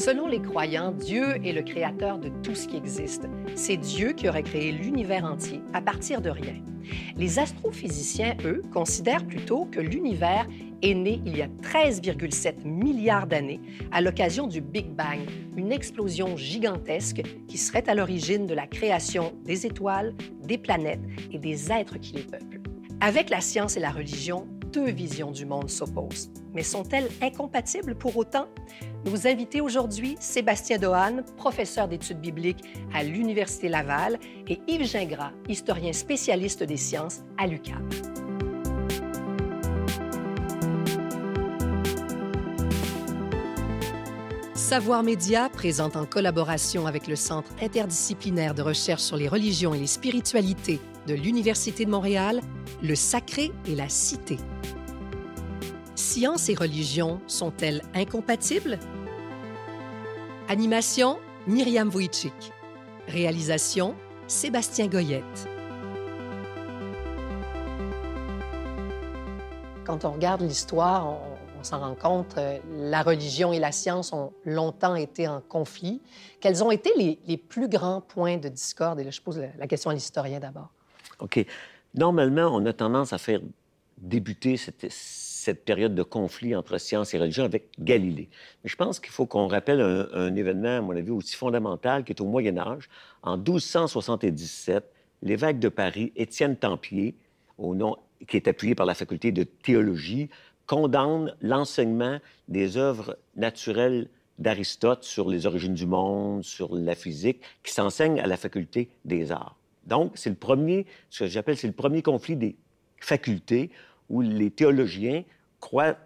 Selon les croyants, Dieu est le créateur de tout ce qui existe. C'est Dieu qui aurait créé l'univers entier à partir de rien. Les astrophysiciens, eux, considèrent plutôt que l'univers est né il y a 13,7 milliards d'années à l'occasion du Big Bang, une explosion gigantesque qui serait à l'origine de la création des étoiles, des planètes et des êtres qui les peuplent. Avec la science et la religion, deux visions du monde s'opposent. Mais sont-elles incompatibles pour autant? Nos invités aujourd'hui, Sébastien Dohan, professeur d'études bibliques à l'Université Laval, et Yves Gingras, historien spécialiste des sciences à l'UQAM. Savoir Média présente en collaboration avec le Centre interdisciplinaire de recherche sur les religions et les spiritualités de l'Université de Montréal, Le Sacré et la Cité. Science et religion sont-elles incompatibles? Animation, Myriam Wojcik. Réalisation, Sébastien Goyette. Quand on regarde l'histoire, on, on s'en rend compte, euh, la religion et la science ont longtemps été en conflit. Quels ont été les, les plus grands points de discorde? Et là, je pose la, la question à l'historien d'abord. OK. Normalement, on a tendance à faire débuter cette, cette période de conflit entre science et religion avec Galilée. Mais je pense qu'il faut qu'on rappelle un, événement, à mon avis, aussi fondamental qui est au Moyen Âge. En 1277, l'évêque de Paris, Étienne Tempier, au nom, qui est appuyé par la faculté de théologie, condamne l'enseignement des œuvres naturelles d'Aristote sur les origines du monde, sur la physique, qui s'enseigne à la faculté des arts. Donc, c'est le premier, ce que j'appelle, c'est le premier conflit des facultés où les théologiens croient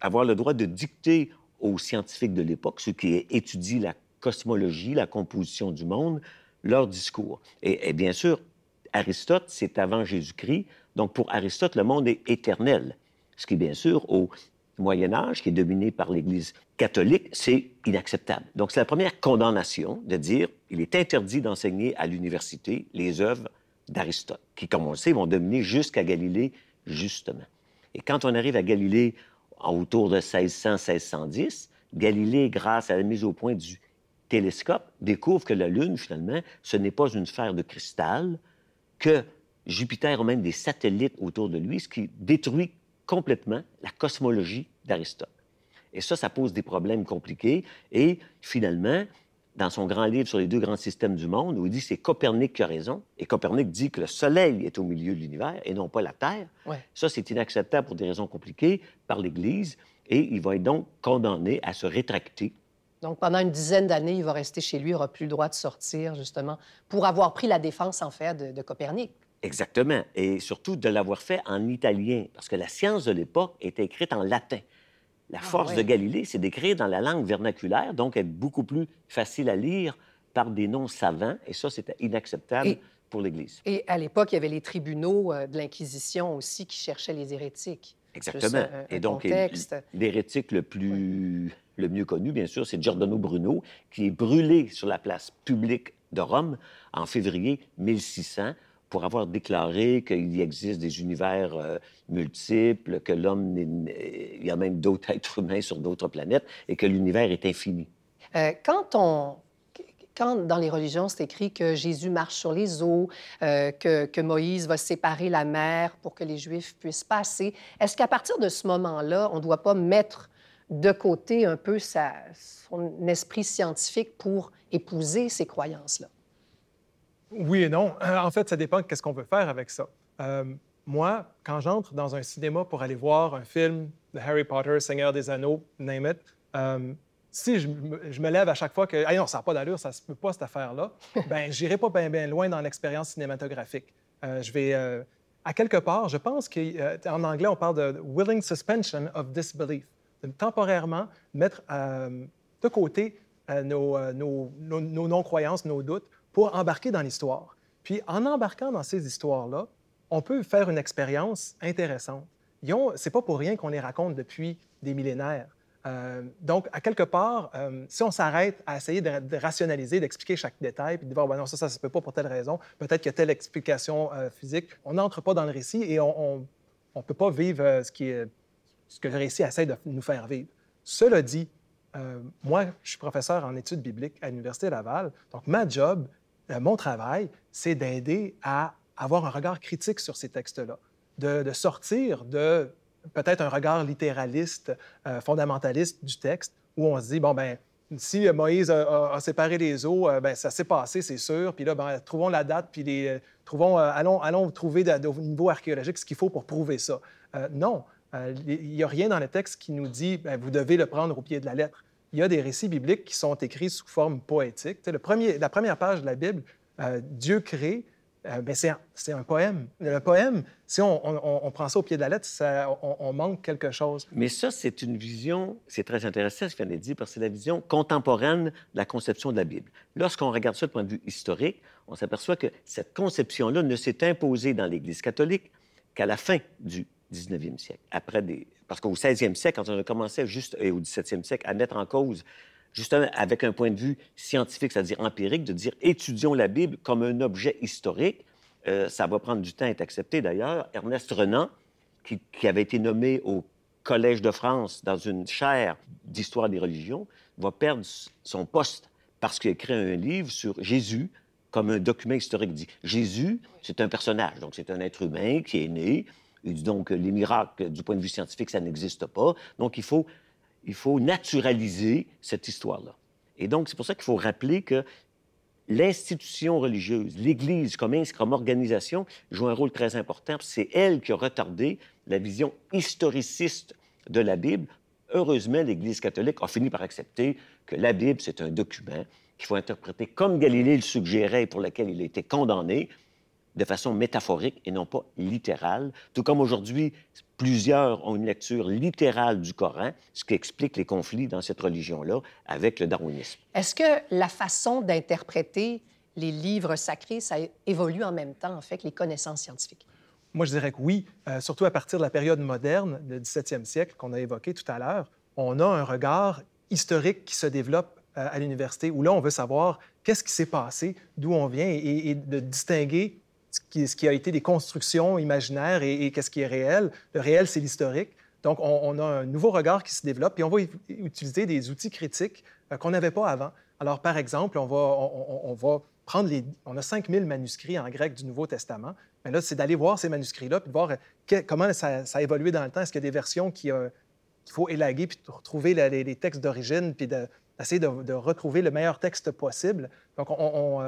avoir le droit de dicter aux scientifiques de l'époque, ceux qui étudient la cosmologie, la composition du monde, leur discours. Et, bien sûr, Aristote, c'est avant Jésus-Christ. Donc, pour Aristote, le monde est éternel. Ce qui, bien sûr, au Moyen Âge, qui est dominé par l'Église catholique, c'est inacceptable. Donc, c'est la première condamnation de dire il est interdit d'enseigner à l'université les œuvres d'Aristote, qui, comme on le sait, vont dominer jusqu'à Galilée, justement. Et quand on arrive à Galilée autour de 1600-1610, Galilée, grâce à la mise au point du télescope, découvre que la Lune, finalement, ce n'est pas une sphère de cristal, que Jupiter a même des satellites autour de lui, ce qui détruit complètement la cosmologie d'Aristote. Et ça, ça pose des problèmes compliqués. Et finalement, dans son grand livre sur les deux grands systèmes du monde, où il dit c'est Copernic qui a raison, et Copernic dit que le Soleil est au milieu de l'univers et non pas la Terre, Ouais. ça, c'est inacceptable pour des raisons compliquées par l'Église, et il va être donc condamné à se rétracter. Donc, pendant une dizaine d'années, il va rester chez lui, il n'aura plus le droit de sortir, justement, pour avoir pris la défense, en fait, de, de Copernic. Exactement. Et surtout de l'avoir fait en italien, parce que la science de l'époque était écrite en latin. La Ah, force ouais. de Galilée, c'est d'écrire dans la langue vernaculaire, donc être beaucoup plus facile à lire par des noms savants, et ça, c'était inacceptable Et- pour l'Église. Et à l'époque, il y avait les tribunaux euh, de l'Inquisition aussi qui cherchaient les hérétiques. Exactement. Juste un- un et donc, l'hérétique le plus le mieux connu, bien sûr, c'est Giordano Bruno, qui est brûlé sur la place publique de Rome en février 1600 pour avoir déclaré qu'il existe des univers euh, multiples, que l'homme, il y a même d'autres êtres humains sur d'autres planètes et que l'univers est infini. Euh, quand on... Quand dans les religions, c'est écrit que Jésus marche sur les eaux, euh, que, que Moïse va séparer la mer pour que les Juifs puissent passer, est-ce qu'à partir de ce moment-là, on ne doit pas mettre de côté un peu sa, son esprit scientifique pour épouser ces croyances-là? Oui et non. Euh, En fait, ça dépend de qu'est-ce qu'on veut faire avec ça. Euh, moi, quand j'entre dans un cinéma pour aller voir un film de Harry Potter, Seigneur des Anneaux, name it, euh, si je me, je me lève à chaque fois que ah non, ça n'a pas d'allure, ça se peut pas cette affaire-là, ben j'irai pas bien loin dans l'expérience cinématographique. Euh, je vais euh, à quelque part, je pense qu'en anglais on parle de willing suspension of disbelief, de temporairement mettre de côté nos, nos- nos- nos non-croyances, nos doutes, pour embarquer dans l'histoire. Puis en embarquant dans ces histoires-là, on peut faire une expérience intéressante. C'est pas pour rien qu'on les raconte depuis des millénaires. Euh, donc, à quelque part, euh, si on s'arrête à essayer de, rationaliser, d'expliquer chaque détail, puis de voir, ben non, ça, ça se peut pas pour telle raison, peut-être qu'il y a telle explication euh, physique, on n'entre pas dans le récit et on ne peut pas vivre ce, qui ce que le récit essaie de nous faire vivre. Cela dit, moi, je suis professeur en études bibliques à l'Université Laval. Donc, ma job, mon travail, c'est d'aider à avoir un regard critique sur ces textes-là, de, sortir de peut-être un regard littéraliste, euh, fondamentaliste du texte, où on se dit, bon, ben si Moïse a, séparé les eaux, ben, ça s'est passé, c'est sûr. Puis là, ben, trouvons la date, puis allons, allons trouver au niveau archéologique ce qu'il faut pour prouver ça. non, il n'y a rien dans le texte qui nous dit, ben, vous devez le prendre au pied de la lettre il y a des récits bibliques qui sont écrits sous forme poétique. Le premier, la première page de la Bible, euh, Dieu crée, euh, ben, c'est un, poème. Le poème, si on, prend ça au pied de la lettre, on, manque quelque chose. Mais ça, c'est une vision, c'est très intéressant ce qu'il vient de dire, parce que c'est la vision contemporaine de la conception de la Bible. Lorsqu'on regarde ça du point de vue historique, on s'aperçoit que cette conception-là ne s'est imposée dans l'Église catholique qu'à la fin du 19e siècle, après des, parce qu'au 16e siècle, quand on a commencé juste, et au 17e siècle, à mettre en cause, justement avec un point de vue scientifique, c'est-à-dire empirique, de dire étudions la Bible comme un objet historique, euh, ça va prendre du temps à être accepté d'ailleurs. Ernest Renan, qui, avait été nommé au Collège de France dans une chaire d'histoire des religions, va perdre son poste parce qu'il a écrit un livre sur Jésus comme un document historique dit. Jésus, c'est un personnage, donc c'est un être humain qui est né, donc les miracles, du point de vue scientifique, ça n'existe pas. Donc, il faut, il faut naturaliser cette histoire-là. Et donc, c'est pour ça qu'il faut rappeler que l'institution religieuse, l'Église comme, comme organisation, joue un rôle très important. C'est elle qui a retardé la vision historiciste de la Bible. Heureusement, l'Église catholique a fini par accepter que la Bible, c'est un document qu'il faut interpréter comme Galilée le suggérait et pour lequel il a été condamné, de façon métaphorique et non pas littérale, tout comme aujourd'hui, plusieurs ont une lecture littérale du Coran, ce qui explique les conflits dans cette religion-là avec le darwinisme. Est-ce que la façon d'interpréter les livres sacrés, ça évolue en même temps, en fait, que les connaissances scientifiques? Moi, je dirais que oui, euh, surtout à partir de la période moderne, le 17e siècle, qu'on a évoqué tout à l'heure, on a un regard historique qui se développe euh, à l'université, où là, on veut savoir qu'est-ce qui s'est passé, d'où on vient, et de distinguer ce qui, a été des constructions imaginaires et, qu'est-ce qui est réel. Le réel, c'est l'historique. Donc, on, a un nouveau regard qui se développe, et on va utiliser des outils critiques euh, qu'on n'avait pas avant. Alors, par exemple, on va, prendre les... On a 5000 manuscrits en grec du Nouveau Testament. Mais là, c'est d'aller voir ces manuscrits-là, puis de voir euh, comment ça, a évolué dans le temps. Est-ce qu'il y a des versions euh, qu'il faut élaguer, puis retrouver les, textes d'origine, puis d'essayer de, retrouver le meilleur texte possible. Donc, on,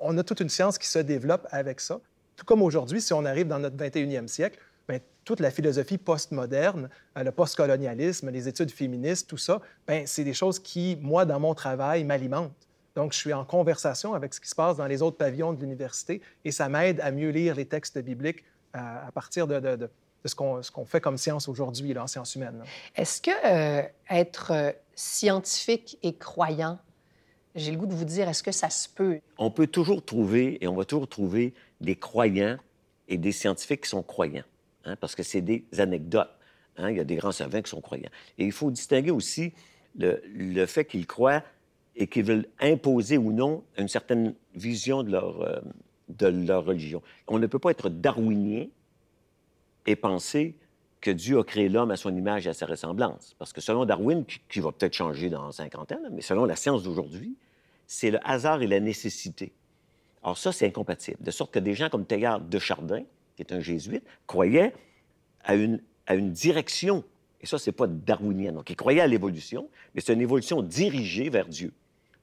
on, a toute une science qui se développe avec ça. Tout comme aujourd'hui, si on arrive dans notre 21e siècle, bien, toute la philosophie postmoderne, euh, le postcolonialisme, les études féministes, tout ça, bien, c'est des choses qui, moi, dans mon travail, m'alimentent. Donc, je suis en conversation avec ce qui se passe dans les autres pavillons de l'université et ça m'aide à mieux lire les textes bibliques euh, à, partir de, ce qu'on fait comme science aujourd'hui, en sciences humaines. Est-ce que euh, être scientifique et croyant, j'ai le goût de vous dire, est-ce que ça se peut? On peut toujours trouver, et on va toujours trouver, des croyants et des scientifiques qui sont croyants, hein, parce que c'est des anecdotes. Hein. Il y a des grands savants qui sont croyants. Et il faut distinguer aussi le, fait qu'ils croient et qu'ils veulent imposer ou non une certaine vision de leur, euh, de leur religion. On ne peut pas être darwinien et penser que Dieu a créé l'homme à son image et à sa ressemblance. Parce que selon Darwin, qui, va peut-être changer dans 50 ans, mais selon la science d'aujourd'hui, c'est le hasard et la nécessité. Alors ça, c'est incompatible. De sorte que des gens comme Teilhard de Chardin, qui est un jésuite, croyaient à une, direction. Et ça, c'est pas darwinien. Donc, ils croyaient à l'évolution, mais c'est une évolution dirigée vers Dieu.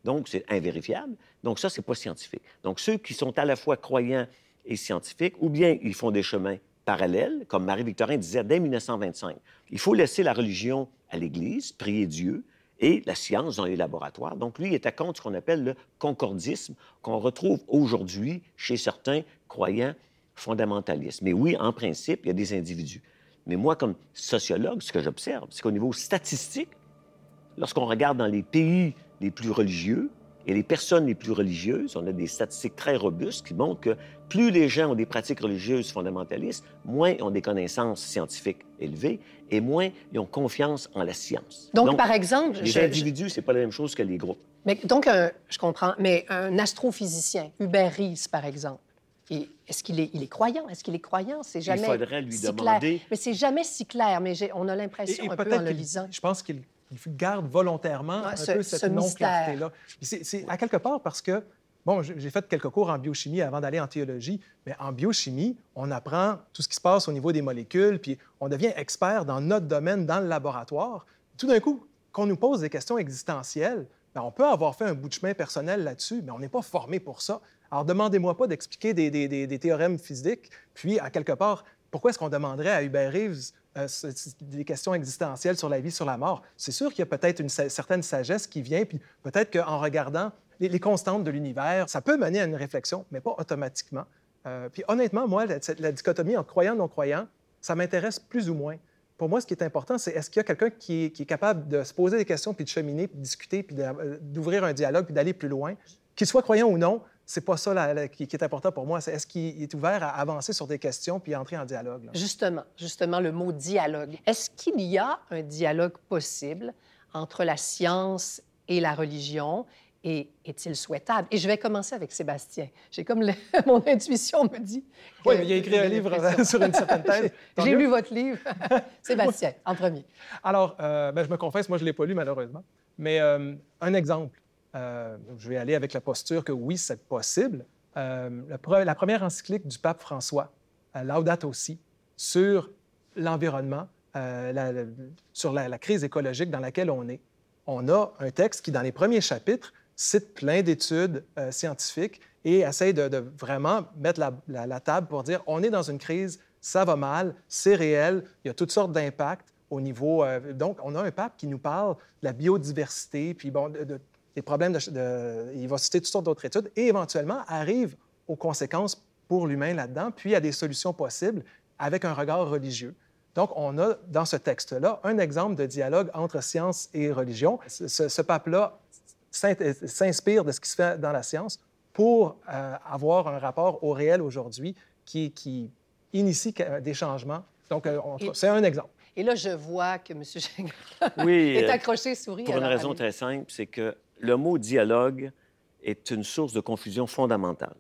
Donc, c'est invérifiable. Donc, ça, c'est pas scientifique. Donc, ceux qui sont à la fois croyants et scientifiques, ou bien ils font des chemins parallèles, comme Marie-Victorin disait dès 1925. Il faut laisser la religion à l'Église, prier Dieu, et la science dans les laboratoires. Donc, lui, il est à contre ce qu'on appelle le concordisme, qu'on retrouve aujourd'hui chez certains croyants fondamentalistes. Mais oui, en principe, il y a des individus. Mais moi, comme sociologue, ce que j'observe, c'est qu'au niveau statistique, lorsqu'on regarde dans les pays les plus religieux, et les personnes les plus religieuses, on a des statistiques très robustes qui montrent que plus les gens ont des pratiques religieuses fondamentalistes, moins ils ont des connaissances scientifiques élevées et moins ils ont confiance en la science. Donc, par exemple... Les individus, c'est pas la même chose que les groupes. Mais, donc, je comprends, mais un astrophysicien, Hubert Rees, par exemple, est-ce qu'il est, il est croyant? Est-ce qu'il est croyant? C'est jamais Il faudrait lui demander... Mais c'est jamais si clair, mais on a l'impression un peu en le lisant. Je pense qu'il il garde volontairement un peu cette non-clarté-là. C'est à quelque part parce que Bon, j'ai fait quelques cours en biochimie avant d'aller en théologie, mais en biochimie, on apprend tout ce qui se passe au niveau des molécules, puis on devient expert dans notre domaine, dans le laboratoire. Tout d'un coup, quand on nous pose des questions existentielles, bien, on peut avoir fait un bout de chemin personnel là-dessus, mais on n'est pas formé pour ça. Alors, demandez-moi pas d'expliquer des, des, théorèmes physiques, puis, à quelque part, pourquoi est-ce qu'on demanderait à Hubert Reeves euh, des questions existentielles sur la vie, sur la mort? C'est sûr qu'il y a peut-être une certaine sagesse qui vient, puis peut-être qu'en regardant les, constantes de l'univers, ça peut mener à une réflexion, mais pas automatiquement. Euh, puis honnêtement, moi, la, dichotomie entre croyant et non-croyant, ça m'intéresse plus ou moins. Pour moi, ce qui est important, c'est est-ce qu'il y a quelqu'un qui, est capable de se poser des questions, puis de cheminer, puis de discuter, puis euh, d'ouvrir un dialogue, puis d'aller plus loin, qu'il soit croyant ou non, c'est pas ça qui, est important pour moi. C'est est-ce qu'il est ouvert à avancer sur des questions puis entrer en dialogue? Justement, justement, le mot dialogue. Est-ce qu'il y a un dialogue possible entre la science et la religion? Et est-il souhaitable? Et je vais commencer avec Sébastien. J'ai comme mon intuition me dit. Oui, il a écrit un livre sur une certaine thèse. J'ai lu votre livre. Sébastien, en premier. Alors, euh, ben, je me confesse, moi, je ne l'ai pas lu, malheureusement. Mais euh, un exemple. Euh, je vais aller avec la posture que oui, c'est possible. la, première encyclique du pape François, Laudato aussi, sur l'environnement, sur la, crise écologique dans laquelle on est. On a un texte qui, dans les premiers chapitres, cite plein d'études euh, scientifiques et essaye de, vraiment mettre la, table pour dire on est dans une crise, ça va mal, c'est réel, il y a toutes sortes d'impacts au niveau. Euh, donc, on a un pape qui nous parle de la biodiversité, puis bon, des problèmes de, Il va citer toutes sortes d'autres études et éventuellement arrive aux conséquences pour l'humain là-dedans, puis à des solutions possibles avec un regard religieux. Donc, on a dans ce texte-là un exemple de dialogue entre science et religion. Ce, ce pape-là s'inspire de ce qui se fait dans la science pour euh, avoir un rapport au réel aujourd'hui qui, qui, initie des changements. Donc, euh, c'est un exemple. Et là, je vois que M. oui, est euh, accroché souris. Pour une raison très simple, c'est que le mot dialogue est une source de confusion fondamentale.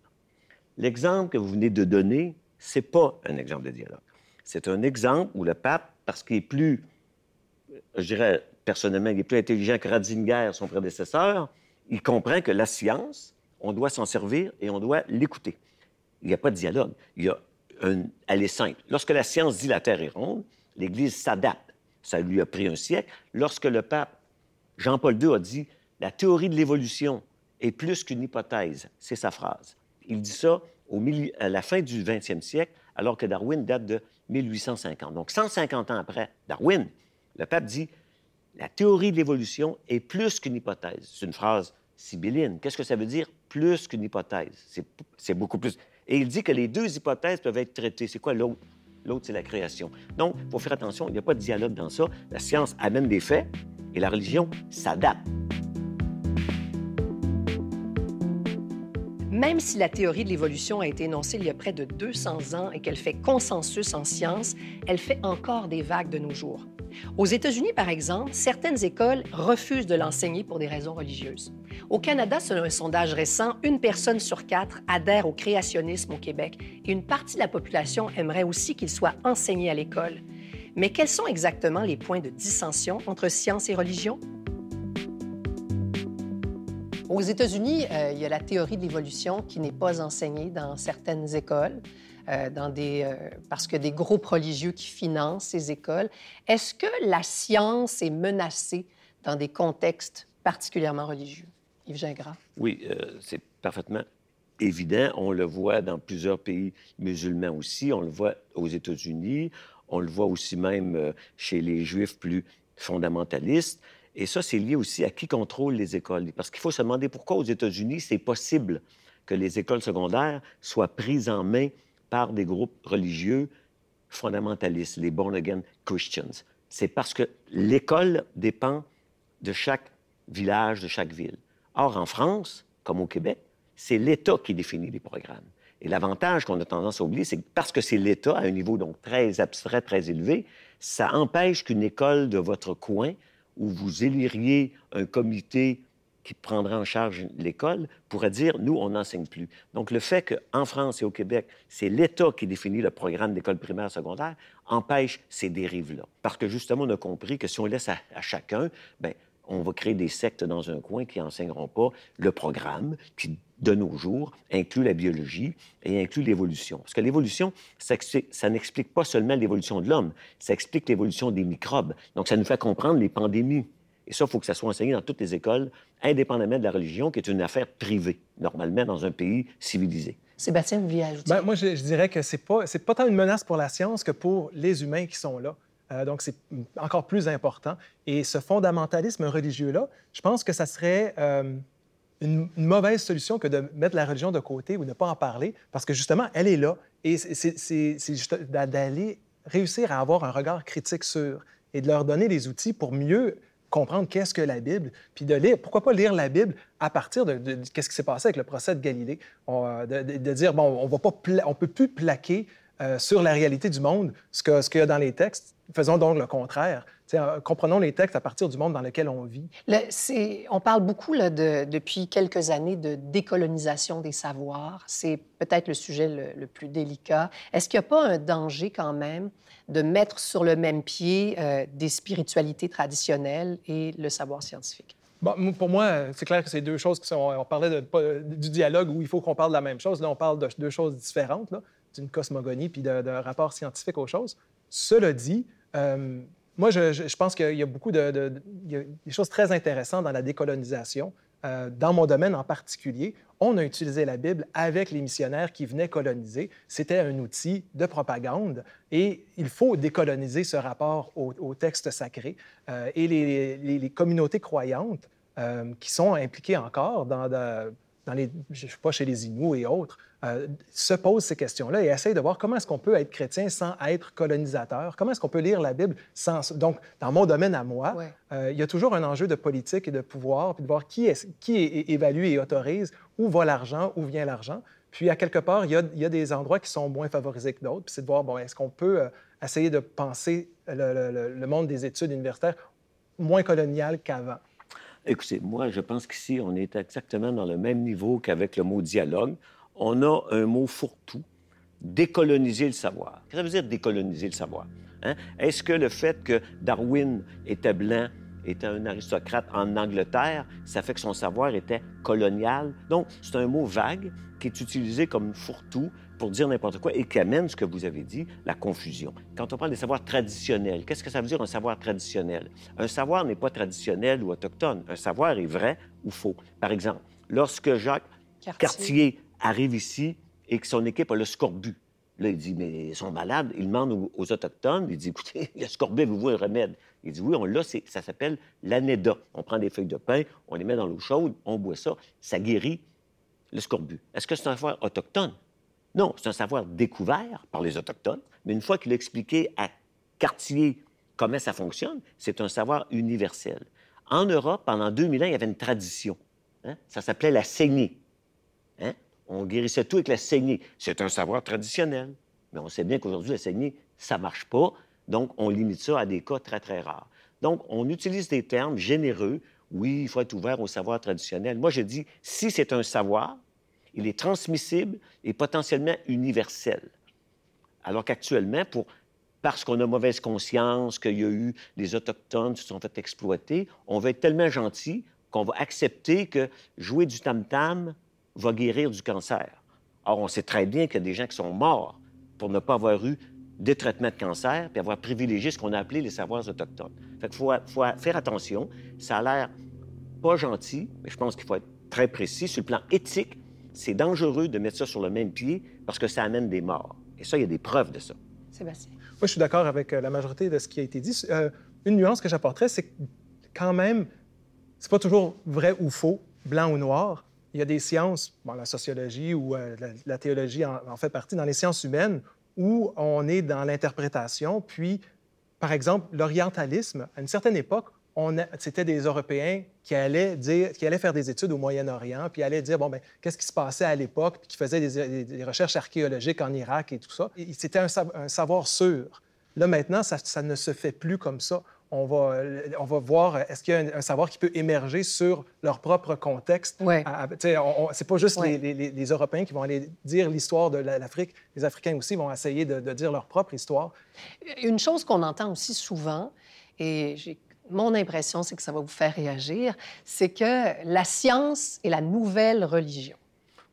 L'exemple que vous venez de donner, c'est pas un exemple de dialogue. C'est un exemple où le pape, parce qu'il est plus, je dirais, personnellement, il est plus intelligent que Ratzinger, son prédécesseur. Il comprend que la science, on doit s'en servir et on doit l'écouter. Il n'y a pas de dialogue. Il y a un... Elle est simple. Lorsque la science dit la Terre est ronde, l'Église s'adapte. Ça lui a pris un siècle. Lorsque le pape Jean-Paul II a dit la théorie de l'évolution est plus qu'une hypothèse, c'est sa phrase. Il dit ça à la fin du 20e siècle, alors que Darwin date de 1850. Donc, 150 ans après Darwin, le pape dit la théorie de l'évolution est plus qu'une hypothèse. C'est une phrase sibylline. Qu'est-ce que ça veut dire plus qu'une hypothèse? C'est beaucoup plus. Et il dit que les deux hypothèses peuvent être traitées. C'est quoi l'autre? L'autre, c'est la création. Donc, il faut faire attention, il n'y a pas de dialogue dans ça. La science amène des faits et la religion s'adapte. Même si la théorie de l'évolution a été énoncée il y a près de 200 ans et qu'elle fait consensus en science, elle fait encore des vagues de nos jours. Aux États-Unis, par exemple, certaines écoles refusent de l'enseigner pour des raisons religieuses. Au Canada, selon un sondage récent, une personne sur quatre adhère au créationnisme au Québec et une partie de la population aimerait aussi qu'il soit enseigné à l'école. Mais quels sont exactement les points de dissension entre science et religion? Aux États-Unis, euh, il y a la théorie de l'évolution qui n'est pas enseignée dans certaines écoles. Euh, dans des, euh, parce que des groupes religieux qui financent ces écoles. Est-ce que la science est menacée dans des contextes particulièrement religieux? Yves Gingras. Oui, euh, c'est parfaitement évident. On le voit dans plusieurs pays musulmans aussi. On le voit aux États-Unis. On le voit aussi même chez les Juifs plus fondamentalistes. Et ça, c'est lié aussi à qui contrôle les écoles. Parce qu'il faut se demander pourquoi aux États-Unis, c'est possible que les écoles secondaires soient prises en main par des groupes religieux fondamentalistes, les born again Christians. C'est parce que l'école dépend de chaque village, de chaque ville. Or, en France, comme au Québec, c'est l'État qui définit les programmes. Et l'avantage qu'on a tendance à oublier, c'est que parce que c'est l'État à un niveau donc très abstrait, très élevé, ça empêche qu'une école de votre coin, où vous éliriez un comité qui prendrait en charge l'école pourrait dire, nous, on n'enseigne plus. Donc, le fait qu'en France et au Québec, c'est l'État qui définit le programme d'école primaire secondaire empêche ces dérives-là. Parce que, justement, on a compris que si on laisse à, chacun, bien, on va créer des sectes dans un coin qui n'enseigneront pas le programme qui, de nos jours, inclut la biologie et inclut l'évolution. Parce que l'évolution, ça, ça n'explique pas seulement l'évolution de l'homme, ça explique l'évolution des microbes. Donc, ça nous fait comprendre les pandémies. Et ça, il faut que ça soit enseigné dans toutes les écoles, indépendamment de la religion, qui est une affaire privée, normalement, dans un pays civilisé. Sébastien, vous vouliez ajouter? Ben, moi, je, dirais que ce n'est pas, pas tant une menace pour la science que pour les humains qui sont là. Euh, donc, c'est encore plus important. Et ce fondamentalisme religieux-là, je pense que ça serait euh, une, mauvaise solution que de mettre la religion de côté ou de ne pas en parler, parce que justement, elle est là. Et c'est d'aller réussir à avoir un regard critique sur et de leur donner les outils pour mieux comprendre qu'est-ce que la Bible, puis de lire, pourquoi pas lire la Bible à partir de, qu'est-ce qui s'est passé avec le procès de Galilée, euh, de, dire, bon, on on peut plus plaquer euh, sur la réalité du monde ce qu'il y a dans les textes. Faisons donc le contraire. Euh, comprenons les textes à partir du monde dans lequel on vit. on parle beaucoup là, de, depuis quelques années de décolonisation des savoirs. C'est peut-être le sujet le, le plus délicat. Est-ce qu'il n'y a pas un danger quand même de mettre sur le même pied euh, des spiritualités traditionnelles et le savoir scientifique? Bon, pour moi, c'est clair que c'est deux choses qui sont. On parlait du dialogue où il faut qu'on parle de la même chose. Là, on parle de deux choses différentes, d'une cosmogonie puis d'un rapport scientifique aux choses. Cela dit, euh, moi, je, pense qu'il y a beaucoup de, choses très intéressantes dans la décolonisation. Euh, dans mon domaine en particulier, on a utilisé la Bible avec les missionnaires qui venaient coloniser. C'était un outil de propagande et il faut décoloniser ce rapport au, texte sacré. Euh, et les, communautés croyantes qui sont impliquées encore dans, dans les, je sais pas, chez les Inuits et autres, euh, se posent ces questions-là et essayent de voir comment est-ce qu'on peut être chrétien sans être colonisateur, comment est-ce qu'on peut lire la Bible sans... Donc, dans mon domaine à moi, euh, il y a toujours un enjeu de politique et de pouvoir, puis de voir qui, est, qui évalue et autorise, où va l'argent, où vient l'argent. Puis, à quelque part, il y, a, il y, a, des endroits qui sont moins favorisés que d'autres, puis c'est de voir, bon, est-ce qu'on peut euh, essayer de penser le, le monde des études universitaires moins colonial qu'avant? Écoutez, moi, je pense qu'ici, on est exactement dans le même niveau qu'avec le mot dialogue. On a un mot fourre-tout, décoloniser le savoir. Qu'est-ce que ça veut dire décoloniser le savoir? Hein? Est-ce que le fait que Darwin était blanc, était un aristocrate en Angleterre, ça fait que son savoir était colonial? Donc, c'est un mot vague qui est utilisé comme fourre-tout pour dire n'importe quoi et qui amène ce que vous avez dit, la confusion. Quand on parle des savoirs traditionnels, qu'est-ce que ça veut dire un savoir traditionnel? Un savoir n'est pas traditionnel ou autochtone. Un savoir est vrai ou faux. Par exemple, lorsque Jacques Cartier, arrive ici et que son équipe a le scorbut, Là, il dit, mais ils sont malades. Il demande aux, Autochtones, il dit, écoutez, le scorbut, vous voulez un remède? Il dit, oui, on l'a, ça s'appelle l'anéda. On prend des feuilles de pin, on les met dans l'eau chaude, on boit ça, ça guérit le scorbut. Est-ce que c'est un savoir autochtone? Non, c'est un savoir découvert par les Autochtones, mais une fois qu'il a expliqué à Cartier comment ça fonctionne, c'est un savoir universel. En Europe, pendant 2000 ans, il y avait une tradition. Hein? Ça s'appelait la saignée. Hein? On guérissait tout avec la saignée. C'est un savoir traditionnel. Mais on sait bien qu'aujourd'hui, la saignée, ça marche pas. Donc, on limite ça à des cas très, très rares. Donc, on utilise des termes généreux. Oui, il faut être ouvert au savoir traditionnel. Moi, je dis, si c'est un savoir, il est transmissible et potentiellement universel. Alors qu'actuellement, parce qu'on a mauvaise conscience, qu'il y a eu des Autochtones qui se sont fait exploiter, on va être tellement gentil qu'on va accepter que jouer du tam-tam va guérir du cancer. Or, on sait très bien qu'il y a des gens qui sont morts pour ne pas avoir eu des traitements de cancer puis avoir privilégié ce qu'on a appelé les savoirs autochtones. Fait qu'il faut, faut faire attention. Ça a l'air pas gentil, mais je pense qu'il faut être très précis sur le plan éthique c'est dangereux de mettre ça sur le même pied parce que ça amène des morts. Et ça, il y a des preuves de ça. Sébastien. Moi, je suis d'accord avec euh, la majorité de ce qui a été dit. Euh, une nuance que j'apporterais, c'est que quand même, c'est pas toujours vrai ou faux, blanc ou noir. Il y a des sciences, bon, la sociologie ou euh, la, théologie en, en, fait partie, dans les sciences humaines, où on est dans l'interprétation. Puis, par exemple, l'orientalisme, à une certaine époque, c'était des Européens qui allaient, dire, qui allaient faire des études au Moyen-Orient, puis allaient dire, bon, ben, qu'est-ce qui se passait à l'époque, puis qui faisaient des, recherches archéologiques en Irak et tout ça. C'était un, savoir sûr. Là, maintenant, ça, ne se fait plus comme ça. on va, on va voir est-ce qu'il y a un, savoir qui peut émerger sur leur propre contexte? Ouais. C'est pas juste les, les, Européens qui vont aller dire l'histoire de l'Afrique. Les Africains aussi vont essayer de, de dire leur propre histoire. Une chose qu'on entend aussi souvent, et j'ai mon impression, c'est que ça va vous faire réagir, c'est que la science est la nouvelle religion.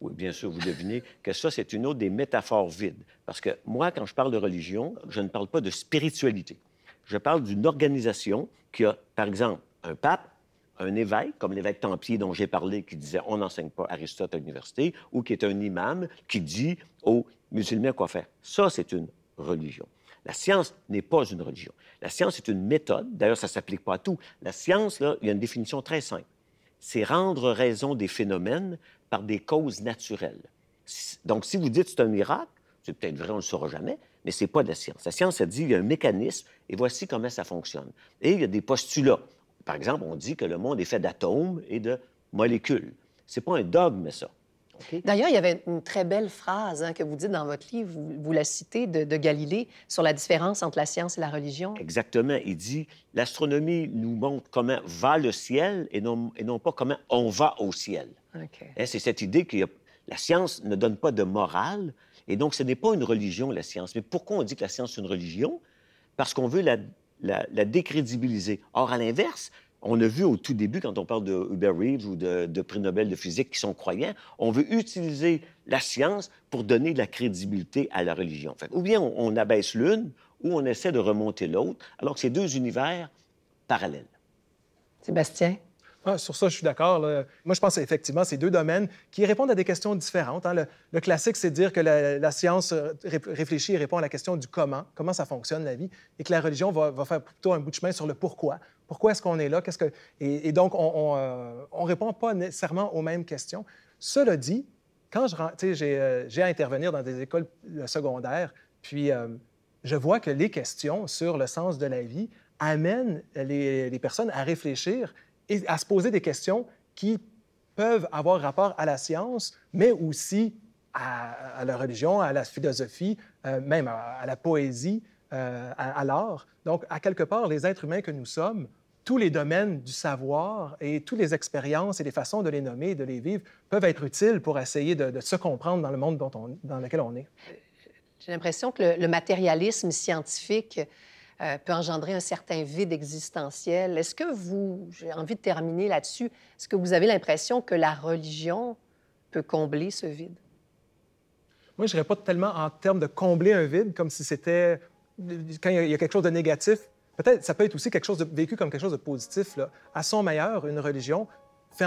Oui, bien sûr, vous devinez que ça, c'est une autre des métaphores vides. Parce que moi, quand je parle de religion, je ne parle pas de spiritualité. Je parle d'une organisation qui a, par exemple, un pape, un évêque, comme l'évêque Templier dont j'ai parlé, qui disait on n'enseigne pas Aristote à l'université, ou qui est un imam qui dit aux musulmans quoi faire. Ça, c'est une religion. La science n'est pas une religion. La science est une méthode. D'ailleurs, ça ne s'applique pas à tout. La science, il y a une définition très simple. C'est rendre raison des phénomènes par des causes naturelles. Donc, si vous dites c'est un miracle, c'est peut-être vrai, on ne le saura jamais, mais ce n'est pas de la science. La science, elle dit il y a un mécanisme et voici comment ça fonctionne. Et il y a des postulats. Par exemple, on dit que le monde est fait d'atomes et de molécules. Ce n'est pas un dogme, ça. D'ailleurs, il y avait une très belle phrase hein, que vous dites dans votre livre, vous, la citez, de, Galilée, sur la différence entre la science et la religion. Exactement. Il dit l'astronomie nous montre comment va le ciel et non, et non pas comment on va au ciel. Hein, c'est cette idée que la science ne donne pas de morale, et donc ce n'est pas une religion, la science. Mais pourquoi on dit que la science est une religion? Parce qu'on veut la, la, la décrédibiliser. Or, à l'inverse, on a vu au tout début, quand on parle de Hubert Reeves ou de, prix Nobel de physique qui sont croyants, on veut utiliser la science pour donner de la crédibilité à la religion. ou bien on, abaisse l'une, ou on essaie de remonter l'autre, alors que c'est deux univers parallèles. Sébastien? Ah, sur ça, je suis d'accord. Moi, je pense effectivement c'est deux domaines qui répondent à des questions différentes. Hein. Le, classique, c'est dire que la, science réfléchit et répond à la question du comment, comment ça fonctionne la vie, et que la religion va, faire plutôt un bout de chemin sur le pourquoi. Pourquoi est-ce qu'on est là? Et, donc, on ne euh, répond pas nécessairement aux mêmes questions. Cela dit, quand euh, j'ai à intervenir dans des écoles secondaires, puis euh, je vois que les questions sur le sens de la vie amènent les personnes à réfléchir et à se poser des questions qui peuvent avoir rapport à la science, mais aussi à, la religion, à la philosophie, même à, la poésie, à, à l'art. Donc, à quelque part, les êtres humains que nous sommes tous les domaines du savoir et toutes les expériences et les façons de les nommer, de les vivre, peuvent être utiles pour essayer de, se comprendre dans le monde dans lequel on est. J'ai l'impression que le, matérialisme scientifique euh, peut engendrer un certain vide existentiel. Est-ce que vous, j'ai envie de terminer là-dessus, est-ce que vous avez l'impression que la religion peut combler ce vide? Moi, je dirais pas tellement en termes de combler un vide, comme si c'était quand il y a quelque chose de négatif, peut-être ça peut être aussi quelque chose de vécu comme quelque chose de positif. À son meilleur, une religion,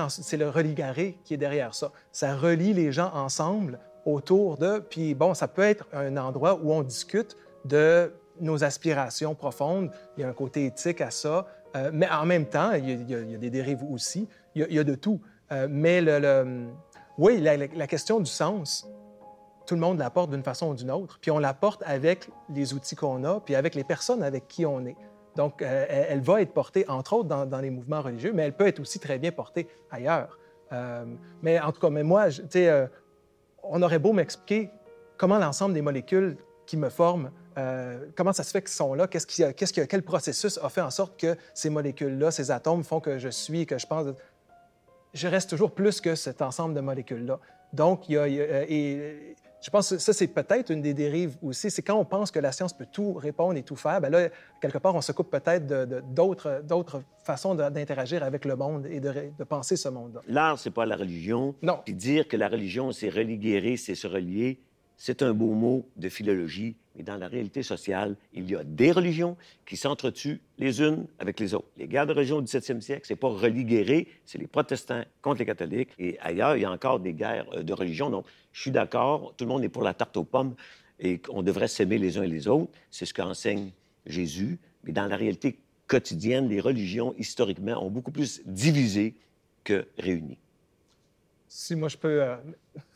c'est le religaré qui est derrière ça. Ça relie les gens ensemble autour de. Puis bon, ça peut être un endroit où on discute de nos aspirations profondes. Il y a un côté éthique à ça. Euh, mais en même temps, il y, a, des dérives aussi. Il y a, de tout. Euh, mais oui, la, la, question du sens, tout le monde l'apporte d'une façon ou d'une autre. Puis on l'apporte avec les outils qu'on a, puis avec les personnes avec qui on est. Donc, euh, elle va être portée, entre autres, dans, les mouvements religieux, mais elle peut être aussi très bien portée ailleurs. Mais en tout cas, mais moi, euh, on aurait beau m'expliquer comment l'ensemble des molécules qui me forment, comment ça se fait qu'ils sont là, qu'est-ce qui, qu'est-ce qui, quel processus a fait en sorte que ces molécules-là, ces atomes font que je suis, que je pense. Je reste toujours plus que cet ensemble de molécules-là. Donc, il y a, et, je pense que ça, c'est peut-être une des dérives aussi. C'est quand on pense que la science peut tout répondre et tout faire, bien là, quelque part, on se coupe peut-être d'autres, d'autres façons d'interagir avec le monde et de, de penser ce monde-là. L'art, c'est pas la religion. Non. Puis dire que la religion, c'est religuer, c'est se relier, c'est un beau mot de philologie, mais dans la réalité sociale, il y a des religions qui s'entretuent les unes avec les autres. Les guerres de religion au 17e siècle, c'est pas religuer, c'est les protestants contre les catholiques. Et ailleurs, il y a encore des guerres euh, de religion. Donc, je suis d'accord, tout le monde est pour la tarte aux pommes et qu'on devrait s'aimer les uns et les autres. C'est ce qu'enseigne Jésus. Mais dans la réalité quotidienne, les religions, historiquement, ont beaucoup plus divisé que réuni si moi je peux euh,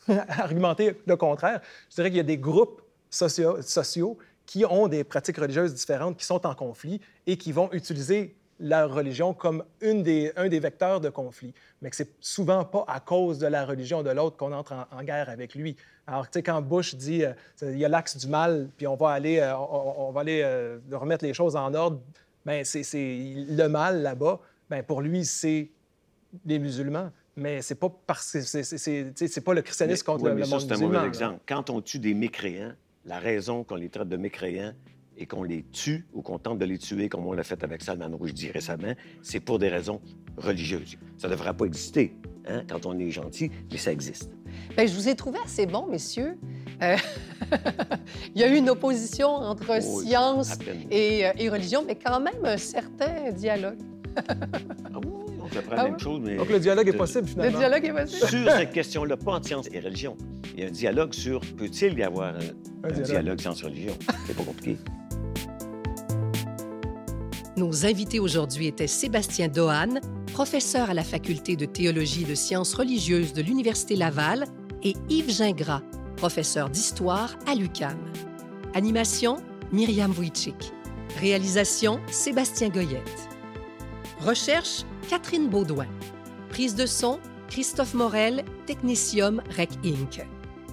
argumenter le contraire, je dirais qu'il y a des groupes sociaux, qui ont des pratiques religieuses différentes, qui sont en conflit et qui vont utiliser la religion comme un des vecteurs de conflit, mais que c'est souvent pas à cause de la religion de l'autre qu'on entre en, guerre avec lui. Alors, tu sais, quand Bush dit euh, il y a l'axe du mal, puis on va aller, euh, on, va aller remettre les choses en ordre, ben, c'est le mal là-bas, ben, pour lui, c'est les musulmans. Mais c'est pas parce que c'est pas le christianisme contre le, mais ça, c'est un mauvais exemple. Quand on tue des mécréants, la raison qu'on les traite de mécréants et qu'on les tue ou qu'on tente de les tuer, comme on l'a fait avec Salman Rushdie récemment, c'est pour des raisons religieuses. Ça ne devrait pas exister hein, quand on est gentil, mais ça existe. Bien, je vous ai trouvé assez bon, messieurs. Euh, il y a eu une opposition entre oh, science et, euh, et, religion, mais quand même un certain dialogue. ah oui, on ah même chose, mais... Donc le dialogue est possible, finalement. Le dialogue est possible. Sur cette question-là, pas en science et religion. Il y a un dialogue sur peut-il y avoir un, un, dialogue. dialogue science-religion. C'est pas compliqué. Nos invités aujourd'hui étaient Sébastien Dohan, professeur à la faculté de théologie et de sciences religieuses de l'Université Laval, et Yves Gingras, professeur d'histoire à l'UCAM. Animation, Myriam Wojcik. Réalisation, Sébastien Goyette. Recherche, Catherine Baudouin. Prise de son, Christophe Morel, Technicium Rec Inc.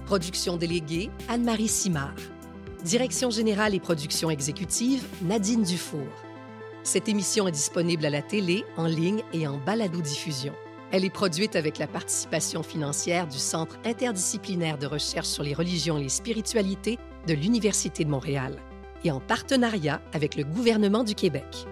Production déléguée, Anne-Marie Simard. Direction générale et production exécutive, Nadine Dufour. Cette émission est disponible à la télé, en ligne et en balado-diffusion. Elle est produite avec la participation financière du Centre interdisciplinaire de recherche sur les religions et les spiritualités de l'Université de Montréal et en partenariat avec le gouvernement du Québec.